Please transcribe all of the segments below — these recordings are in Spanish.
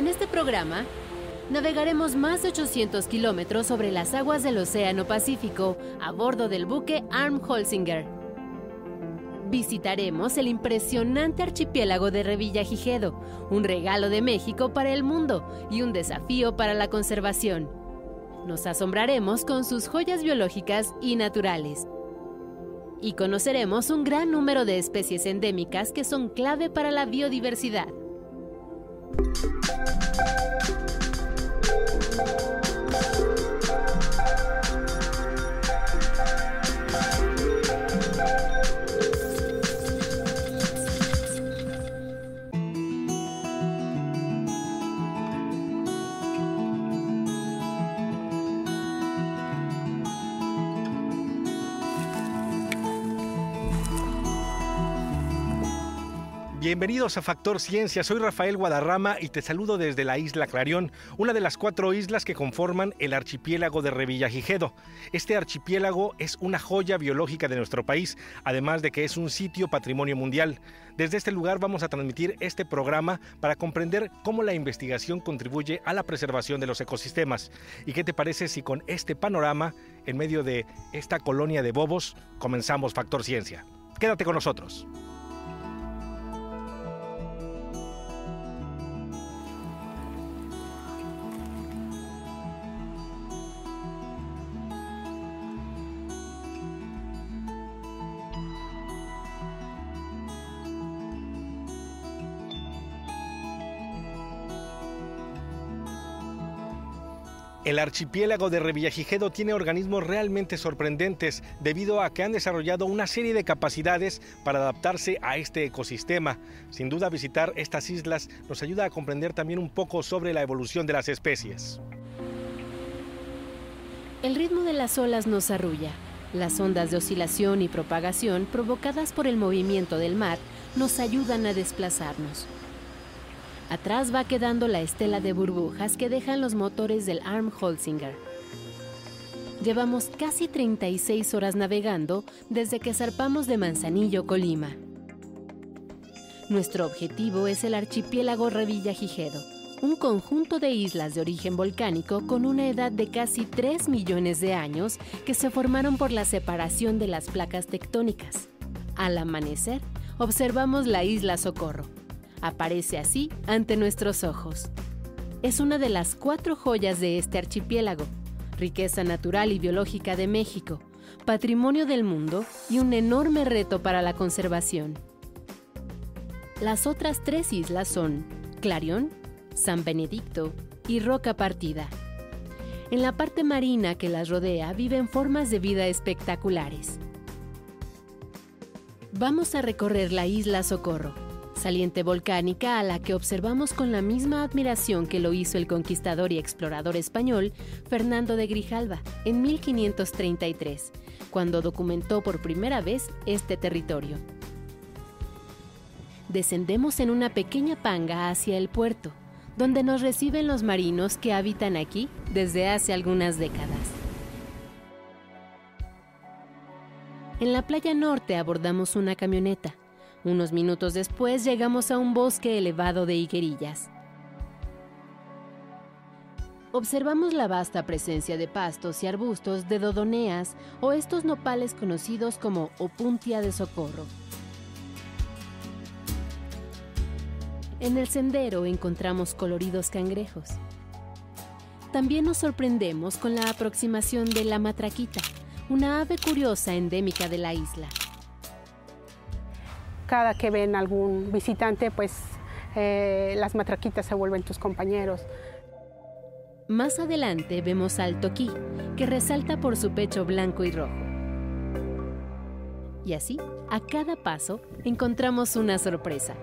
En este programa, navegaremos más de 800 kilómetros sobre las aguas del Océano Pacífico a bordo del buque Arm Holsinger. Visitaremos el impresionante archipiélago de Revillagigedo, un regalo de México para el mundo y un desafío para la conservación. Nos asombraremos con sus joyas biológicas y naturales. Y conoceremos un gran número de especies endémicas que son clave para la biodiversidad. Música Bienvenidos a Factor Ciencia, soy Rafael Guadarrama y te saludo desde la isla Clarión, una de las cuatro islas que conforman el archipiélago de Revillagigedo. Este archipiélago es una joya biológica de nuestro país, además de que es un sitio patrimonio mundial. Desde este lugar vamos a transmitir este programa para comprender cómo la investigación contribuye a la preservación de los ecosistemas. ¿Y qué te parece si con este panorama, en medio de esta colonia de bobos, comenzamos Factor Ciencia? Quédate con nosotros. El archipiélago de Revillagigedo tiene organismos realmente sorprendentes debido a que han desarrollado una serie de capacidades para adaptarse a este ecosistema. Sin duda visitar estas islas nos ayuda a comprender también un poco sobre la evolución de las especies. El ritmo de las olas nos arrulla. Las ondas de oscilación y propagación provocadas por el movimiento del mar nos ayudan a desplazarnos. Atrás va quedando la estela de burbujas que dejan los motores del Arm Holsinger. Llevamos casi 36 horas navegando desde que zarpamos de Manzanillo, Colima. Nuestro objetivo es el archipiélago Revillagigedo, un conjunto de islas de origen volcánico con una edad de casi 3 millones de años que se formaron por la separación de las placas tectónicas. Al amanecer, observamos la isla Socorro, aparece así ante nuestros ojos. Es una de las cuatro joyas de este archipiélago, riqueza natural y biológica de México, patrimonio del mundo y un enorme reto para la conservación. Las otras tres islas son Clarión, San Benedicto y Roca Partida. En la parte marina que las rodea viven formas de vida espectaculares. Vamos a recorrer la isla Socorro, saliente volcánica a la que observamos con la misma admiración que lo hizo el conquistador y explorador español Fernando de Grijalva en 1533, cuando documentó por primera vez este territorio. Descendemos en una pequeña panga hacia el puerto, donde nos reciben los marinos que habitan aquí desde hace algunas décadas. En la playa norte abordamos una camioneta, unos minutos después llegamos a un bosque elevado de higuerillas. Observamos la vasta presencia de pastos y arbustos de dodoneas o estos nopales conocidos como opuntia de socorro. En el sendero encontramos coloridos cangrejos. También nos sorprendemos con la aproximación de la matraquita, una ave curiosa endémica de la isla cada que ven algún visitante, pues eh, las matraquitas se vuelven tus compañeros. Más adelante vemos al toquí, que resalta por su pecho blanco y rojo. Y así, a cada paso, encontramos una sorpresa.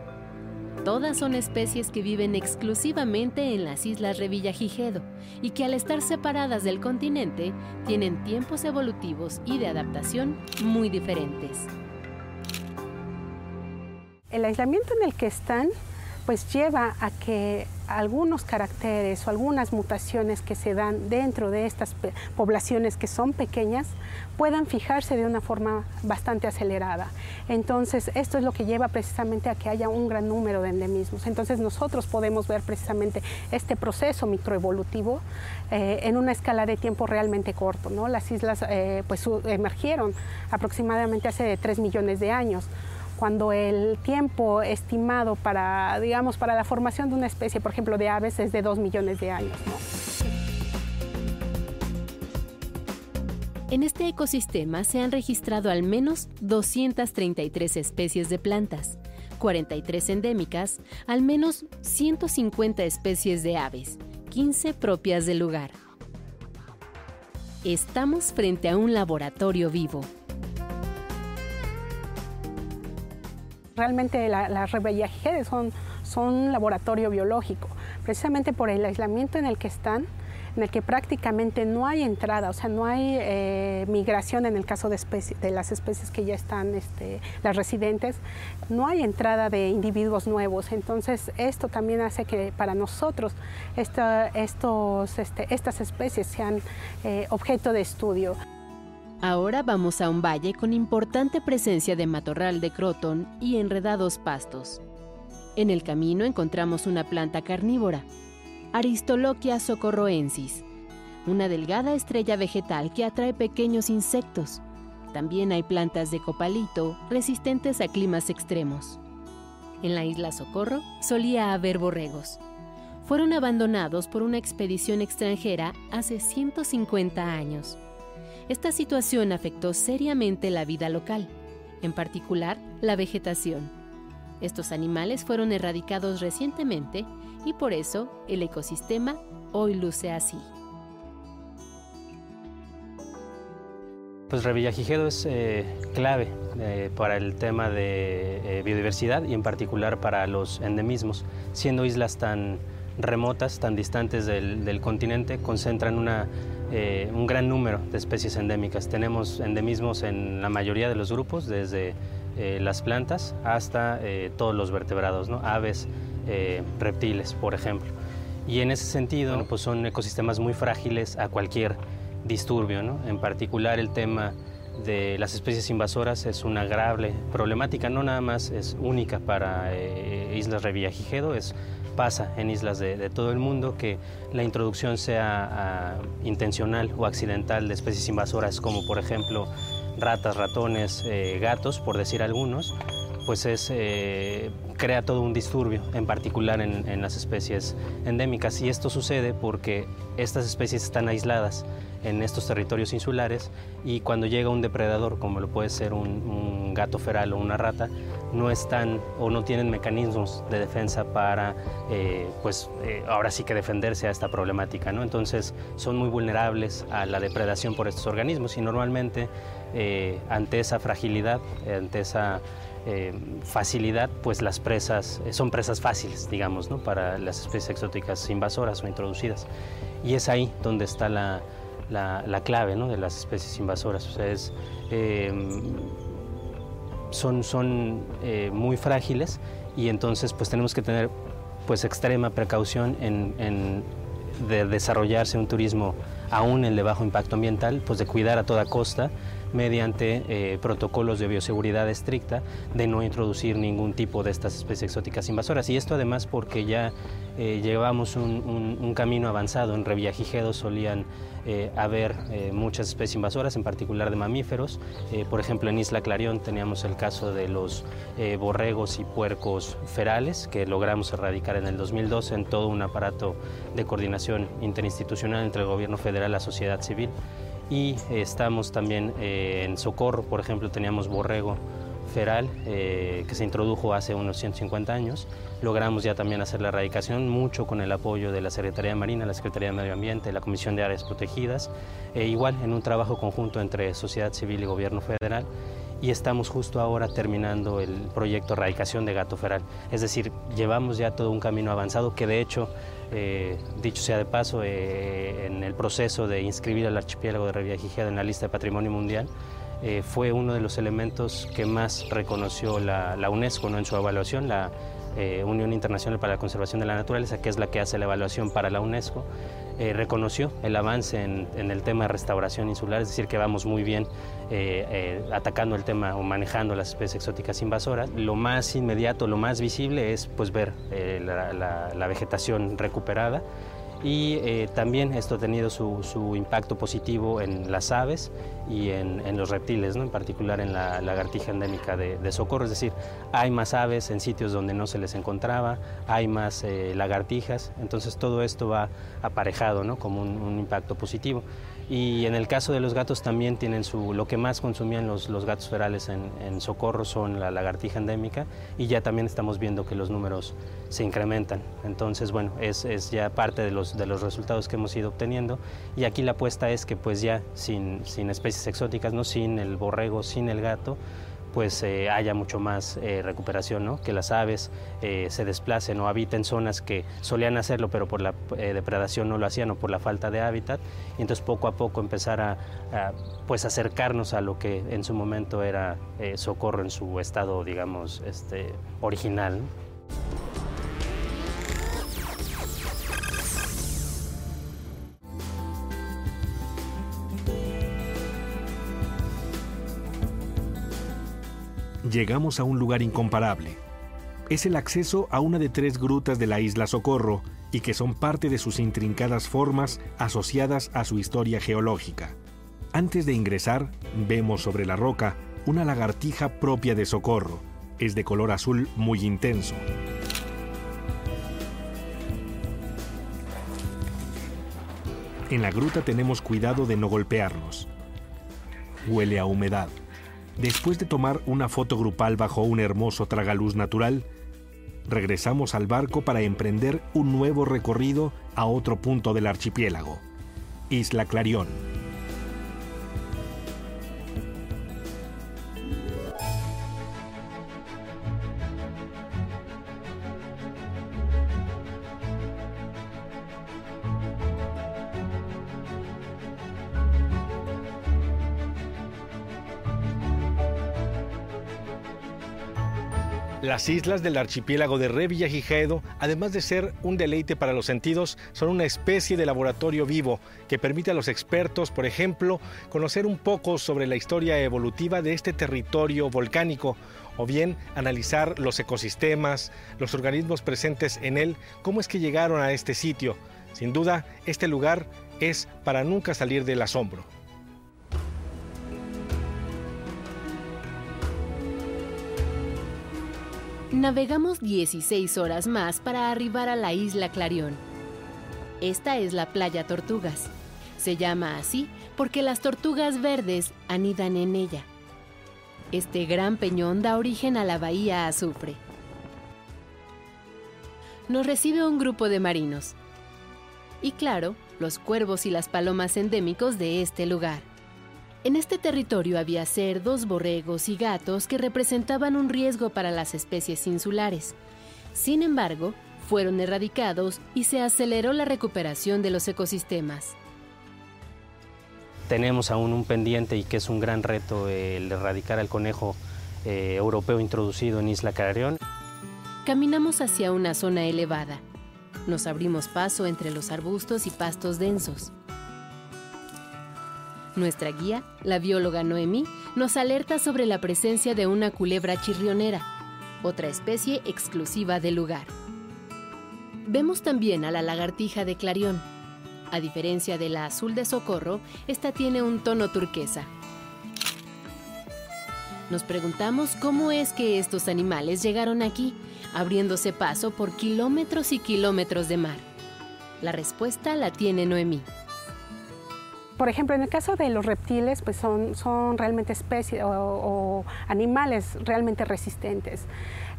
Todas son especies que viven exclusivamente en las islas Revillagigedo y que al estar separadas del continente tienen tiempos evolutivos y de adaptación muy diferentes. El aislamiento en el que están pues lleva a que algunos caracteres o algunas mutaciones que se dan dentro de estas poblaciones que son pequeñas puedan fijarse de una forma bastante acelerada. Entonces, esto es lo que lleva precisamente a que haya un gran número de endemismos. Entonces, nosotros podemos ver precisamente este proceso microevolutivo eh, en una escala de tiempo realmente corto. ¿no? Las islas eh, pues, emergieron aproximadamente hace 3 millones de años cuando el tiempo estimado para, digamos, para la formación de una especie, por ejemplo, de aves, es de 2 millones de años. En este ecosistema se han registrado al menos 233 especies de plantas, 43 endémicas, al menos 150 especies de aves, 15 propias del lugar. Estamos frente a un laboratorio vivo, Realmente las la son, son un laboratorio biológico, precisamente por el aislamiento en el que están, en el que prácticamente no hay entrada, o sea, no hay eh, migración en el caso de, las especies que ya están, este, las residentes, no hay entrada de individuos nuevos. Entonces, esto también hace que para nosotros este, estas especies sean eh, objeto de estudio. Ahora vamos a un valle con importante presencia de matorral de croton y enredados pastos. En el camino encontramos una planta carnívora, Aristoloquia socorroensis, una delgada estrella vegetal que atrae pequeños insectos. También hay plantas de copalito resistentes a climas extremos. En la isla Socorro solía haber borregos. Fueron abandonados por una expedición extranjera hace 150 años. Esta situación afectó seriamente la vida local, en particular la vegetación. Estos animales fueron erradicados recientemente y por eso el ecosistema hoy luce así. Pues Revillagigedo es eh, clave eh, para el tema de eh, biodiversidad y en particular para los endemismos. Siendo islas tan remotas, tan distantes del, del continente, concentran una eh, un gran número de especies endémicas. Tenemos endemismos en la mayoría de los grupos, desde eh, las plantas hasta eh, todos los vertebrados, ¿no? aves, reptiles, por ejemplo. Y en ese sentido, pues son ecosistemas muy frágiles a cualquier disturbio. ¿no? En particular, el tema de las especies invasoras es una grave problemática, no nada más es única para Islas Revillagigedo, es pasa en islas de, todo el mundo, que la introducción sea ah, intencional o accidental de especies invasoras como por ejemplo ratas, ratones, eh, gatos, por decir algunos, pues es, eh, crea todo un disturbio, en particular en, en, las especies endémicas. Y esto sucede porque estas especies están aisladas en estos territorios insulares y cuando llega un depredador, como lo puede ser un, gato feral o una rata, no están o no tienen mecanismos de defensa para, eh, pues eh, ahora sí que defenderse a esta problemática. ¿no? Entonces son muy vulnerables a la depredación por estos organismos y normalmente eh, ante esa fragilidad, ante esa facilidad, pues las presas son presas fáciles, digamos, ¿no? para las especies exóticas invasoras o introducidas. Y es ahí donde está la, la, clave de las especies invasoras. O son son eh, muy frágiles y entonces pues tenemos que tener pues extrema precaución en, de desarrollarse un turismo aún el de bajo impacto ambiental, pues de cuidar a toda costa mediante eh, protocolos de bioseguridad estricta de no introducir ningún tipo de estas especies exóticas invasoras. Y esto además porque ya eh, llevamos un, camino avanzado. En Revillagigedo solían eh, haber muchas especies invasoras, en particular de mamíferos. por ejemplo, en Isla Clarión teníamos el caso de los borregos y puercos ferales, que logramos erradicar en el 2012 en todo un aparato de coordinación interinstitucional entre el gobierno federal y la sociedad civil y estamos también eh, en Socorro, por ejemplo, teníamos borrego feral eh, que se introdujo hace unos 150 años. Logramos ya también hacer la erradicación, mucho con el apoyo de la Secretaría de Marina, la Secretaría de Medio Ambiente, la Comisión de Áreas Protegidas, e igual en un trabajo conjunto entre sociedad civil y gobierno federal y estamos justo ahora terminando el proyecto Erradicación de Gato Feral. Es decir, llevamos ya todo un camino avanzado que de hecho, eh, dicho sea de paso, eh, en el proceso de inscribir al archipiélago de Revillagigedo en la lista de Patrimonio Mundial, eh, fue uno de los elementos que más reconoció la, UNESCO en su evaluación, eh, Unión Internacional para la Conservación de la Naturaleza, que es la que hace la evaluación para la UNESCO, eh, reconoció el avance en, el tema de restauración insular, es decir, que vamos muy bien atacando el tema o manejando las especies exóticas invasoras. Lo más inmediato, lo más visible es pues, ver la vegetación recuperada y eh, también esto ha tenido su, impacto positivo en las aves y en, los reptiles, ¿no? en particular en la lagartija endémica de, Socorro, es decir, hay más aves en sitios donde no se les encontraba, hay más eh, lagartijas, entonces todo esto va aparejado ¿no? como un impacto positivo. Y en el caso de los gatos también tienen su, lo que más consumían los, los gatos ferales en, en, Socorro son la lagartija endémica y ya también estamos viendo que los números se incrementan. Entonces, bueno, es, es, ya parte de los, de los resultados que hemos ido obteniendo y aquí la apuesta es que pues ya sin, sin especies exóticas, ¿no? sin el borrego, sin el gato, pues eh, haya mucho más eh, recuperación, ¿no? que las aves eh, se desplacen o habiten zonas que solían hacerlo pero por la depredación no lo hacían o por la falta de hábitat y entonces poco a poco empezar a, pues acercarnos a lo que en su momento era socorro en su estado digamos este, original. Llegamos a un lugar incomparable. Es el acceso a una de tres grutas de la isla Socorro y que son parte de sus intrincadas formas asociadas a su historia geológica. Antes de ingresar, vemos sobre la roca una lagartija propia de Socorro. Es de color azul muy intenso. En la gruta tenemos cuidado de no golpearnos. Huele a humedad. Después de tomar una foto grupal bajo un hermoso tragaluz natural, regresamos al barco para emprender un nuevo recorrido a otro punto del archipiélago, Isla Clarión. Las islas del archipiélago de Revillagigedo, además de ser un deleite para los sentidos, son una especie de laboratorio vivo que permite a los expertos, por ejemplo, conocer un poco sobre la historia evolutiva de este territorio volcánico o bien analizar los ecosistemas, los organismos presentes en él, cómo es que llegaron a este sitio. Sin duda, este lugar es para nunca salir del asombro. Navegamos 16 horas más para arribar a la isla Clarión. Esta es la playa Tortugas. Se llama así porque las tortugas verdes anidan en ella. Este gran peñón da origen a la bahía Azufre. Nos recibe un grupo de marinos. Y claro, los cuervos y las palomas endémicos de este lugar. En este territorio había cerdos, borregos y gatos que representaban un riesgo para las especies insulares. Sin embargo, fueron erradicados y se aceleró la recuperación de los ecosistemas. Tenemos aún un pendiente y que es un gran reto el erradicar al conejo eh, europeo introducido en Isla Carrión. Caminamos hacia una zona elevada. Nos abrimos paso entre los arbustos y pastos densos. Nuestra guía, la bióloga Noemí, nos alerta sobre la presencia de una culebra chirrionera, otra especie exclusiva del lugar. Vemos también a la lagartija de Clarión. A diferencia de la azul de Socorro, esta tiene un tono turquesa. Nos preguntamos cómo es que estos animales llegaron aquí, abriéndose paso por kilómetros y kilómetros de mar. La respuesta la tiene Noemí. Por ejemplo, en el caso de los reptiles, pues son, son realmente especies o animales realmente resistentes.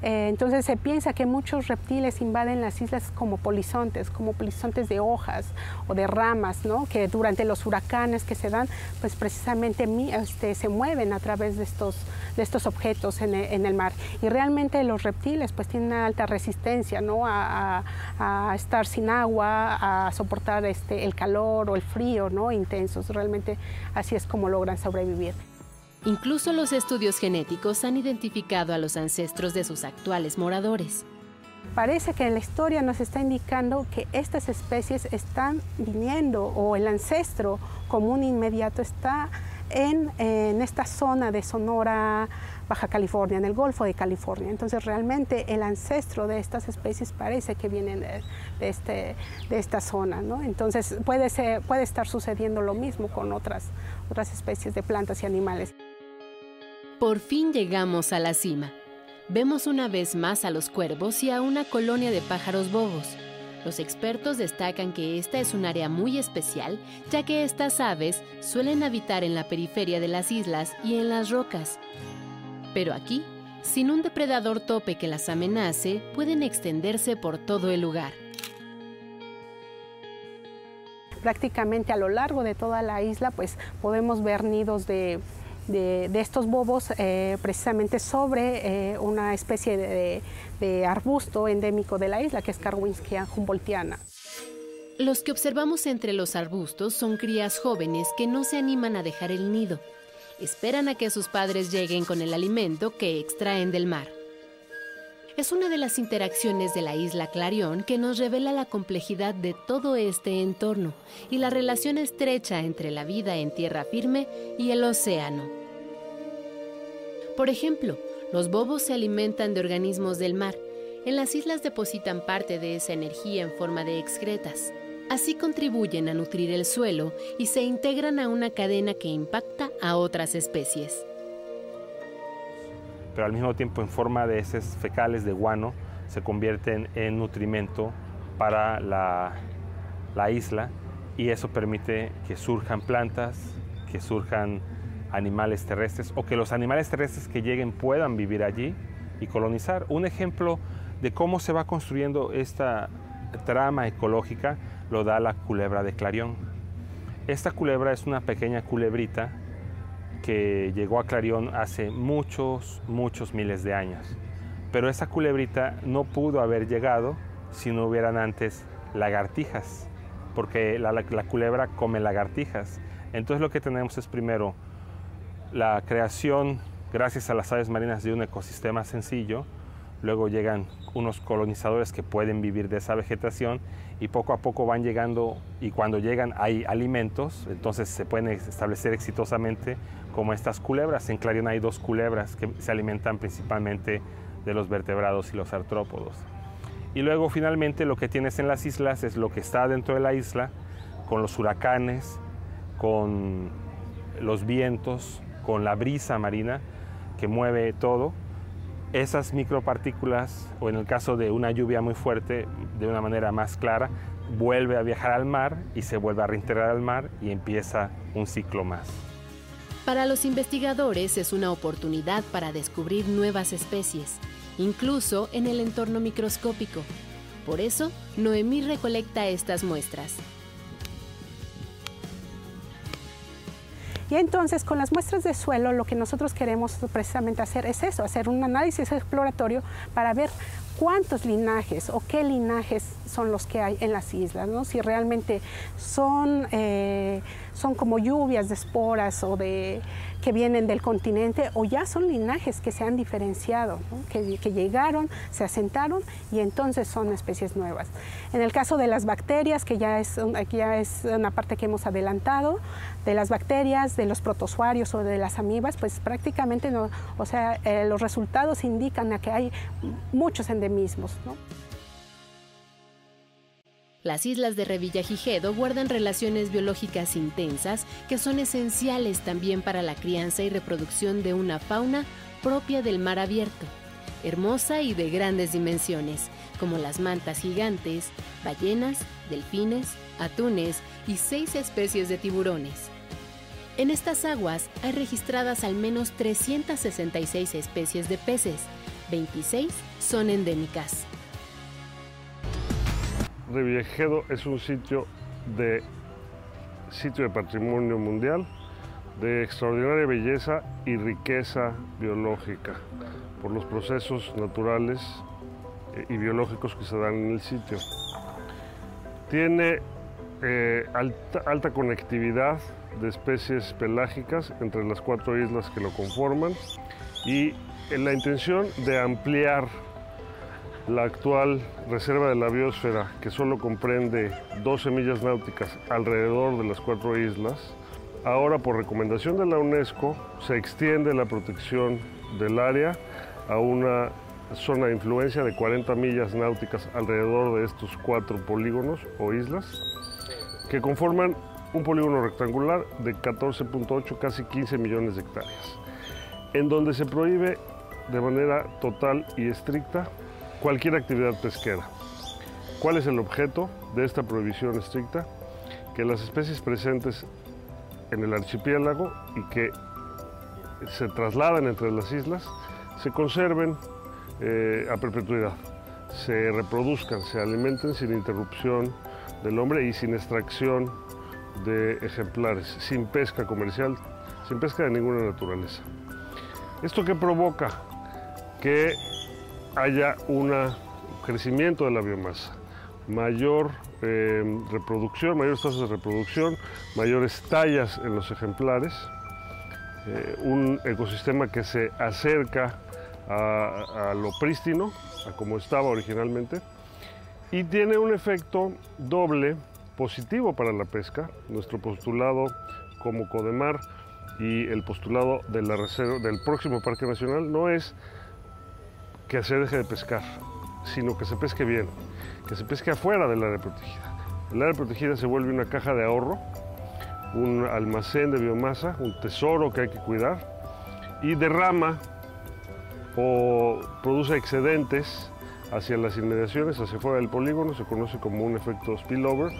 Eh, entonces se piensa que muchos reptiles invaden las islas como polizontes, como polizontes de hojas o de ramas, ¿no? que durante los huracanes que se dan, pues precisamente este, se mueven a través de estos, de estos objetos en el, mar. Y realmente los reptiles pues tienen una alta resistencia ¿no? a, estar sin agua, a soportar este, el calor o el frío ¿no? Realmente así es como logran sobrevivir. Incluso los estudios genéticos han identificado a los ancestros de sus actuales moradores. Parece que la historia nos está indicando que estas especies están viniendo o el ancestro común inmediato está en, esta zona de Sonora, Baja California, en el Golfo de California. Entonces realmente el ancestro de estas especies parece que vienen de, este, de esta zona. ¿no? Entonces puede, ser, puede estar sucediendo lo mismo con otras, otras especies de plantas y animales. Por fin llegamos a la cima. Vemos una vez más a los cuervos y a una colonia de pájaros bobos. Los expertos destacan que esta es un área muy especial, ya que estas aves suelen habitar en la periferia de las islas y en las rocas. Pero aquí, sin un depredador tope que las amenace, pueden extenderse por todo el lugar. Prácticamente a lo largo de toda la isla, pues podemos ver nidos de de, estos bobos eh, precisamente sobre eh, una especie de, arbusto endémico de la isla, que es Carwinskia humboldtiana. Los que observamos entre los arbustos son crías jóvenes que no se animan a dejar el nido. Esperan a que sus padres lleguen con el alimento que extraen del mar. Es una de las interacciones de la isla Clarión que nos revela la complejidad de todo este entorno y la relación estrecha entre la vida en tierra firme y el océano. Por ejemplo, los bobos se alimentan de organismos del mar. En las islas depositan parte de esa energía en forma de excretas. Así contribuyen a nutrir el suelo y se integran a una cadena que impacta a otras especies. Pero al mismo tiempo en forma de heces fecales de guano se convierten en nutrimento para la, la isla y eso permite que surjan plantas, que surjan animales terrestres o que los animales terrestres que lleguen puedan vivir allí y colonizar. Un ejemplo de cómo se va construyendo esta trama ecológica lo da la culebra de Clarión. Esta culebra es una pequeña culebrita que llegó a Clarión hace muchos, muchos miles de años. Pero esa culebrita no pudo haber llegado si no hubieran antes lagartijas, porque la, la culebra come lagartijas. Entonces lo que tenemos es primero la creación, gracias a las aves marinas, de un ecosistema sencillo. Luego llegan unos colonizadores que pueden vivir de esa vegetación y poco a poco van llegando y cuando llegan hay alimentos, entonces se pueden establecer exitosamente como estas culebras. En Clarion hay dos culebras que se alimentan principalmente de los vertebrados y los artrópodos. Y luego finalmente lo que tienes en las islas es lo que está dentro de la isla, con los huracanes, con los vientos, con la brisa marina que mueve todo, esas micropartículas, o en el caso de una lluvia muy fuerte, de una manera más clara, vuelve a viajar al mar y se vuelve a reintegrar al mar y empieza un ciclo más. Para los investigadores es una oportunidad para descubrir nuevas especies, incluso en el entorno microscópico. Por eso, Noemí recolecta estas muestras. Y entonces con las muestras de suelo lo que nosotros queremos precisamente hacer es eso, hacer un análisis exploratorio para ver cuántos linajes o qué linajes son los que hay en las islas, ¿no? si realmente son, eh, son como lluvias de esporas o de que vienen del continente o ya son linajes que se han diferenciado, que, llegaron, se asentaron y entonces son especies nuevas. En el caso de las bacterias, que ya es, ya es una parte que hemos adelantado, de las bacterias, de los protozoarios o de las amibas, pues prácticamente no, o sea, eh, los resultados indican que hay muchos endemismos. Las islas de Revillagigedo guardan relaciones biológicas intensas que son esenciales también para la crianza y reproducción de una fauna propia del mar abierto, hermosa y de grandes dimensiones, como las mantas gigantes, ballenas, delfines, atunes y seis especies de tiburones. En estas aguas hay registradas al menos 366 especies de peces, 26 son endémicas. Revillagigedo es un sitio de, sitio de patrimonio mundial de extraordinaria belleza y riqueza biológica por los procesos naturales eh, y biológicos que se dan en el sitio. Tiene eh, alta, conectividad de especies pelágicas entre las cuatro islas que lo conforman y la intención de ampliar la actual reserva de la biosfera, que solo comprende 12 millas náuticas alrededor de las cuatro islas, ahora por recomendación de la UNESCO se extiende la protección del área a una zona de influencia de 40 millas náuticas alrededor de estos cuatro polígonos o islas, que conforman un polígono rectangular de 14.8, casi 15 millones de hectáreas, en donde se prohíbe de manera total y estricta cualquier actividad pesquera. ¿Cuál es el objeto de esta prohibición estricta? Que las especies presentes en el archipiélago y que se trasladan entre las islas se conserven eh, a perpetuidad, se reproduzcan, se alimenten sin interrupción del hombre y sin extracción de ejemplares, sin pesca comercial, sin pesca de ninguna naturaleza. ¿Esto qué provoca? Que haya un crecimiento de la biomasa, mayor eh, reproducción, mayores tasas de reproducción, mayores tallas en los ejemplares, eh, un ecosistema que se acerca a, lo prístino, a como estaba originalmente, y tiene un efecto doble positivo para la pesca. Nuestro postulado como Codemar y el postulado del próximo Parque Nacional no es que se deje de pescar, sino que se pesque bien, que se pesque afuera del área protegida. El área protegida se vuelve una caja de ahorro, un almacén de biomasa, un tesoro que hay que cuidar y derrama o produce excedentes hacia las inmediaciones, hacia fuera del polígono, se conoce como un efecto spillover,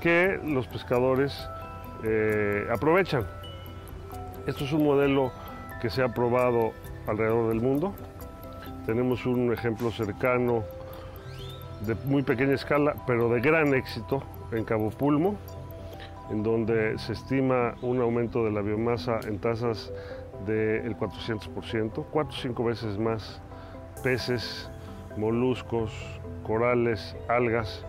que los pescadores eh, aprovechan. Esto es un modelo que se ha probado alrededor del mundo, tenemos un ejemplo cercano de muy pequeña escala, pero de gran éxito en Cabo Pulmo, en donde se estima un aumento de la biomasa en tasas del 400%, cuatro o cinco veces más peces, moluscos, corales, algas,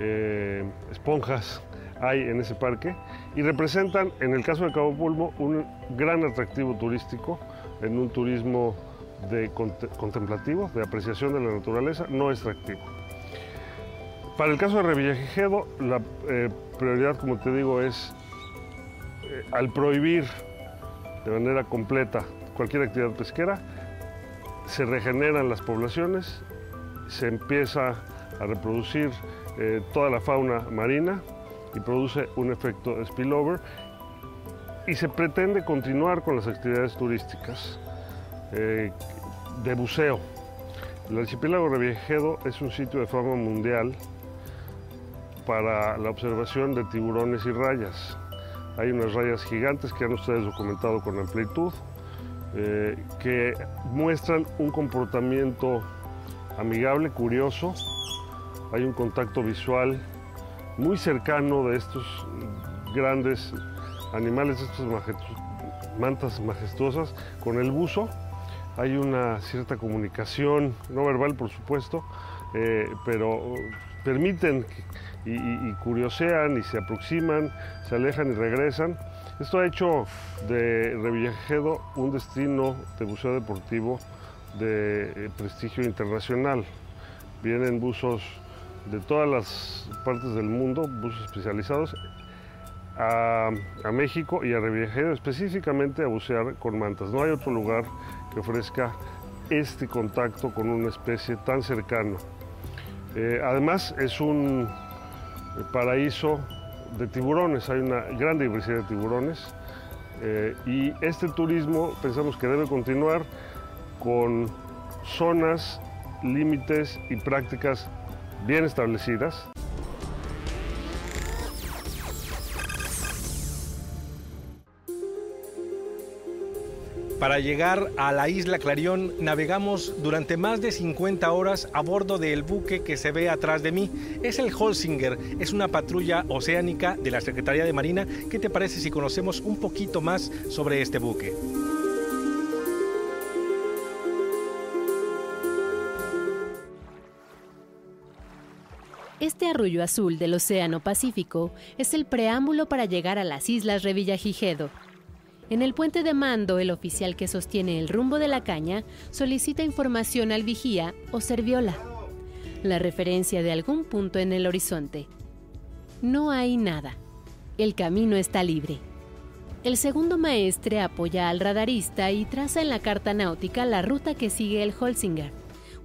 eh, esponjas hay en ese parque y representan, en el caso de Cabo Pulmo, un gran atractivo turístico en un turismo de contemplativo, de apreciación de la naturaleza, no extractivo. Para el caso de Revillagigedo, la eh, prioridad, como te digo, es eh, al prohibir de manera completa cualquier actividad pesquera, se regeneran las poblaciones, se empieza a reproducir eh, toda la fauna marina y produce un efecto spillover y se pretende continuar con las actividades turísticas eh, de buceo. El archipiélago Revillagigedo es un sitio de fama mundial para la observación de tiburones y rayas. Hay unas rayas gigantes que han ustedes documentado con amplitud, eh, que muestran un comportamiento amigable, curioso. Hay un contacto visual muy cercano de estos grandes animales, estas mantas majestuosas, con el buzo hay una cierta comunicación, no verbal por supuesto, eh, pero permiten y, curiosean y se aproximan, se alejan y regresan. Esto ha hecho de Revillagigedo un destino de buceo deportivo de eh, prestigio internacional. Vienen buzos de todas las partes del mundo, buzos especializados, a, a México y a Revillagigedo específicamente a bucear con mantas. No hay otro lugar que ofrezca este contacto con una especie tan cercano. Eh, además es un paraíso de tiburones, hay una gran diversidad de tiburones eh, y este turismo pensamos que debe continuar con zonas, límites y prácticas bien establecidas. Para llegar a la isla Clarión navegamos durante más de 50 horas a bordo del buque que se ve atrás de mí. Es el Holsinger, es una patrulla oceánica de la Secretaría de Marina. ¿Qué te parece si conocemos un poquito más sobre este buque? Este arroyo azul del Océano Pacífico es el preámbulo para llegar a las Islas Revillagigedo, en el puente de mando, el oficial que sostiene el rumbo de la caña solicita información al vigía o serviola. la referencia de algún punto en el horizonte. No hay nada. El camino está libre. El segundo maestre apoya al radarista y traza en la carta náutica la ruta que sigue el Holzinger,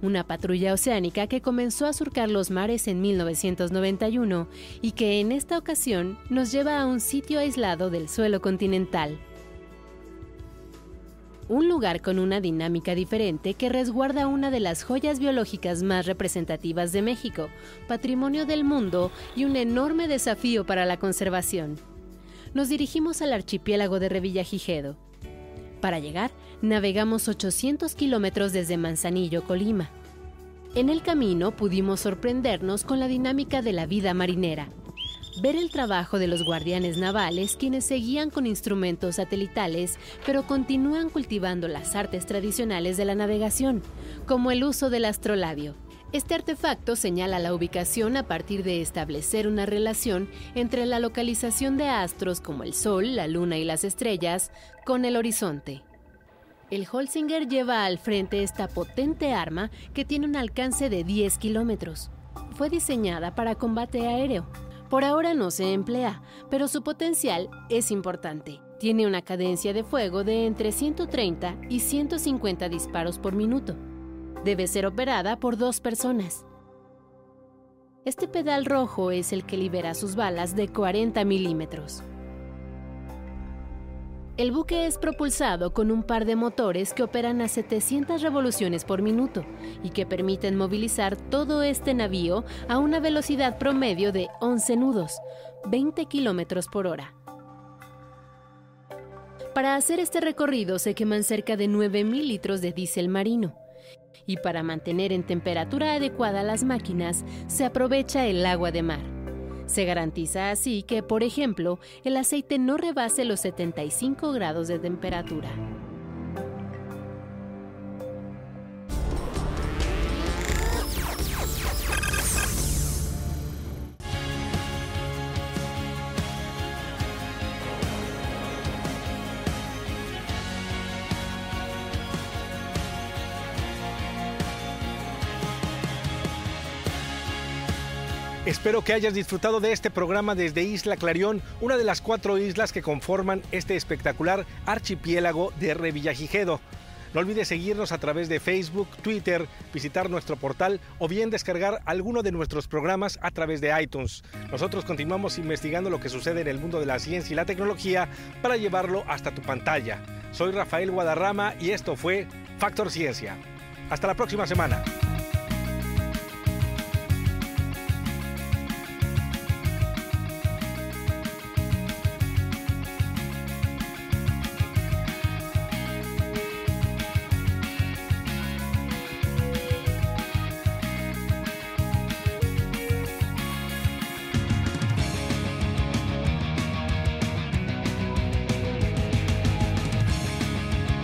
una patrulla oceánica que comenzó a surcar los mares en 1991 y que en esta ocasión nos lleva a un sitio aislado del suelo continental. Un lugar con una dinámica diferente que resguarda una de las joyas biológicas más representativas de México, patrimonio del mundo y un enorme desafío para la conservación. Nos dirigimos al archipiélago de Revillagigedo. Para llegar, navegamos 800 kilómetros desde Manzanillo, Colima. En el camino pudimos sorprendernos con la dinámica de la vida marinera. Ver el trabajo de los guardianes navales quienes seguían con instrumentos satelitales, pero continúan cultivando las artes tradicionales de la navegación, como el uso del astrolabio. Este artefacto señala la ubicación a partir de establecer una relación entre la localización de astros como el Sol, la Luna y las estrellas con el horizonte. El Holzinger lleva al frente esta potente arma que tiene un alcance de 10 kilómetros. Fue diseñada para combate aéreo. Por ahora no se emplea, pero su potencial es importante. Tiene una cadencia de fuego de entre 130 y 150 disparos por minuto. Debe ser operada por dos personas. Este pedal rojo es el que libera sus balas de 40 milímetros. El buque es propulsado con un par de motores que operan a 700 revoluciones por minuto y que permiten movilizar todo este navío a una velocidad promedio de 11 nudos, 20 kilómetros por hora. Para hacer este recorrido se queman cerca de 9.000 litros de diésel marino. Y para mantener en temperatura adecuada las máquinas, se aprovecha el agua de mar. Se garantiza así que, por ejemplo, el aceite no rebase los 75 grados de temperatura. Espero que hayas disfrutado de este programa desde Isla Clarión, una de las cuatro islas que conforman este espectacular archipiélago de Revillagigedo. No olvides seguirnos a través de Facebook, Twitter, visitar nuestro portal o bien descargar alguno de nuestros programas a través de iTunes. Nosotros continuamos investigando lo que sucede en el mundo de la ciencia y la tecnología para llevarlo hasta tu pantalla. Soy Rafael Guadarrama y esto fue Factor Ciencia. Hasta la próxima semana.